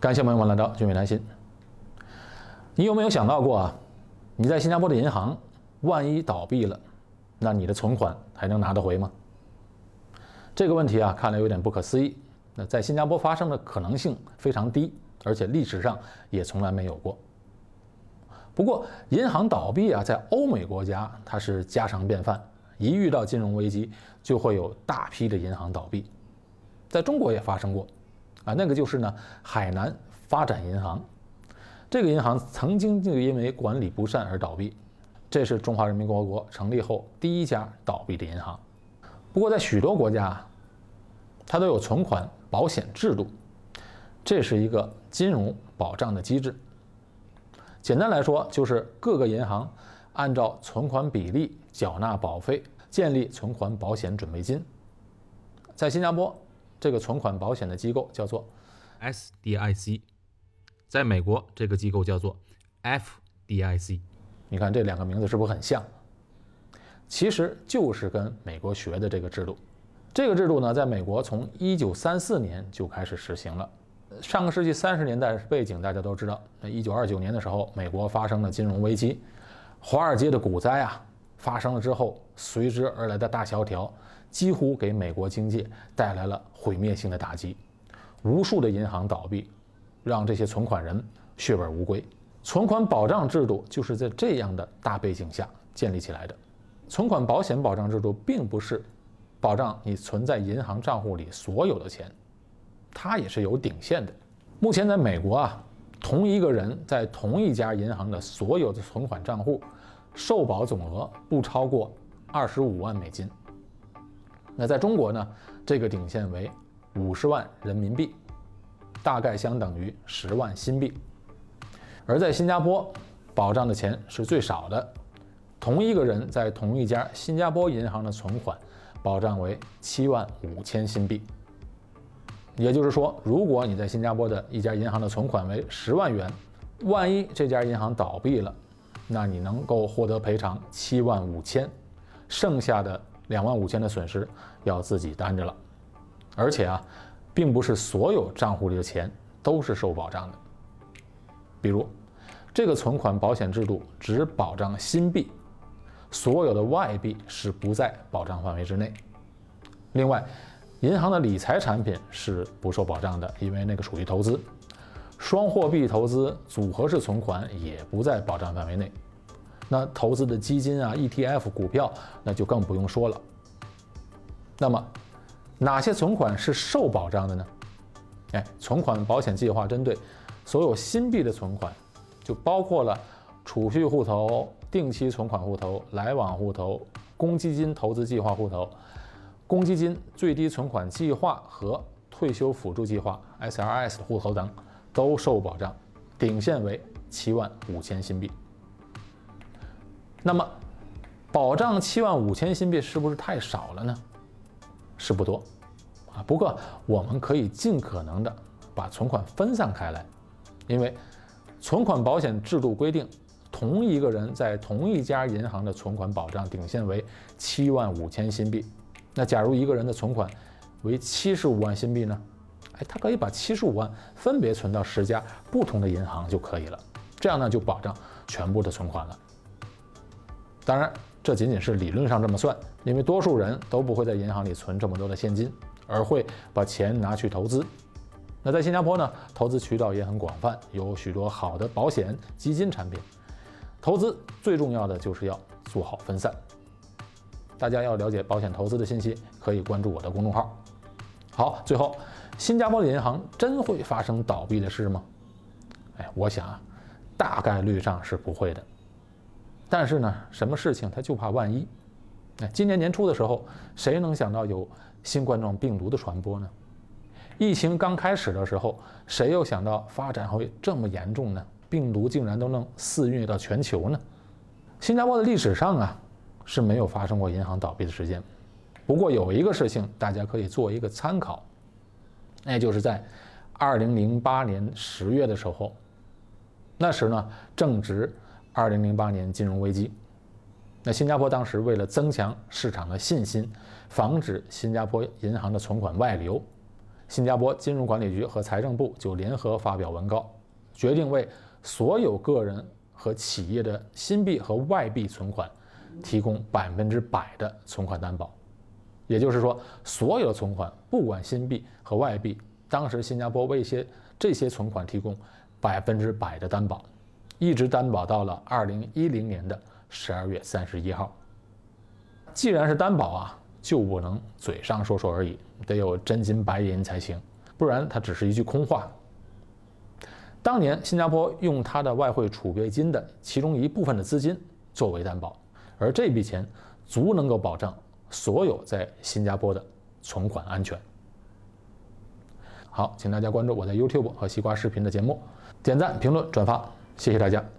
感谢朋友们来到聚美谈心。你有没有想到过啊？你在新加坡的银行万一倒闭了，那你的存款还能拿得回吗？这个问题啊，看来有点不可思议。那在新加坡发生的可能性非常低，而且历史上也从来没有过。不过，银行倒闭啊，在欧美国家它是家常便饭，一遇到金融危机就会有大批的银行倒闭。在中国也发生过。啊，那个就是呢，海南发展银行，这个银行曾经就因为管理不善而倒闭，这是中华人民共和国成立后第一家倒闭的银行。不过，在许多国家，它都有存款保险制度，这是一个金融保障的机制。简单来说，就是各个银行按照存款比例缴纳保费，建立存款保险准备金。在新加坡。这个存款保险的机构叫做 SDIC，在美国这个机构叫做 FDIC。你看这两个名字是不是很像？其实就是跟美国学的这个制度。这个制度呢，在美国从1934年就开始实行了。上个世纪三十年代背景大家都知道，那1929年的时候，美国发生了金融危机，华尔街的股灾啊发生了之后，随之而来的大萧条。几乎给美国经济带来了毁灭性的打击，无数的银行倒闭，让这些存款人血本无归。存款保障制度就是在这样的大背景下建立起来的。存款保险保障制度并不是保障你存在银行账户里所有的钱，它也是有顶线的。目前在美国啊，同一个人在同一家银行的所有的存款账户，受保总额不超过二十五万美金。那在中国呢，这个顶线为五十万人民币，大概相等于十万新币。而在新加坡，保障的钱是最少的，同一个人在同一家新加坡银行的存款保障为七万五千新币。也就是说，如果你在新加坡的一家银行的存款为十万元，万一这家银行倒闭了，那你能够获得赔偿七万五千，剩下的。两万五千的损失要自己担着了，而且啊，并不是所有账户里的钱都是受保障的。比如，这个存款保险制度只保障新币，所有的外币是不在保障范围之内。另外，银行的理财产品是不受保障的，因为那个属于投资。双货币投资、组合式存款也不在保障范围内。那投资的基金啊、ETF、股票，那就更不用说了。那么，哪些存款是受保障的呢？哎，存款保险计划针对所有新币的存款，就包括了储蓄户头、定期存款户头、来往户头、公积金投资计划户头、公积金最低存款计划和退休辅助计划 （SRS） 户头等，都受保障，顶线为七万五千新币。那么，保障七万五千新币是不是太少了呢？是不多，啊，不过我们可以尽可能的把存款分散开来，因为存款保险制度规定，同一个人在同一家银行的存款保障顶限为七万五千新币。那假如一个人的存款为七十五万新币呢？哎，他可以把七十五万分别存到十家不同的银行就可以了，这样呢就保障全部的存款了。当然，这仅仅是理论上这么算，因为多数人都不会在银行里存这么多的现金，而会把钱拿去投资。那在新加坡呢，投资渠道也很广泛，有许多好的保险、基金产品。投资最重要的就是要做好分散。大家要了解保险投资的信息，可以关注我的公众号。好，最后，新加坡的银行真会发生倒闭的事吗？哎，我想啊，大概率上是不会的。但是呢，什么事情他就怕万一。哎，今年年初的时候，谁能想到有新冠状病毒的传播呢？疫情刚开始的时候，谁又想到发展会这么严重呢？病毒竟然都能肆虐到全球呢？新加坡的历史上啊是没有发生过银行倒闭的事件。不过有一个事情大家可以做一个参考，那就是在2008年10月的时候，那时呢正值。二零零八年金融危机，那新加坡当时为了增强市场的信心，防止新加坡银行的存款外流，新加坡金融管理局和财政部就联合发表文告，决定为所有个人和企业的新币和外币存款提供百分之百的存款担保。也就是说，所有的存款，不管新币和外币，当时新加坡为一些这些存款提供百分之百的担保，一直担保到了二零一零年的十二月三十一号。既然是担保啊，就不能嘴上说说而已，得有真金白银才行，不然它只是一句空话。当年新加坡用它的外汇储备金的其中一部分的资金作为担保，而这笔钱足能够保障。所有在新加坡的存款安全。好，请大家关注我在 YouTube 和西瓜视频的节目，点赞、评论、转发，谢谢大家。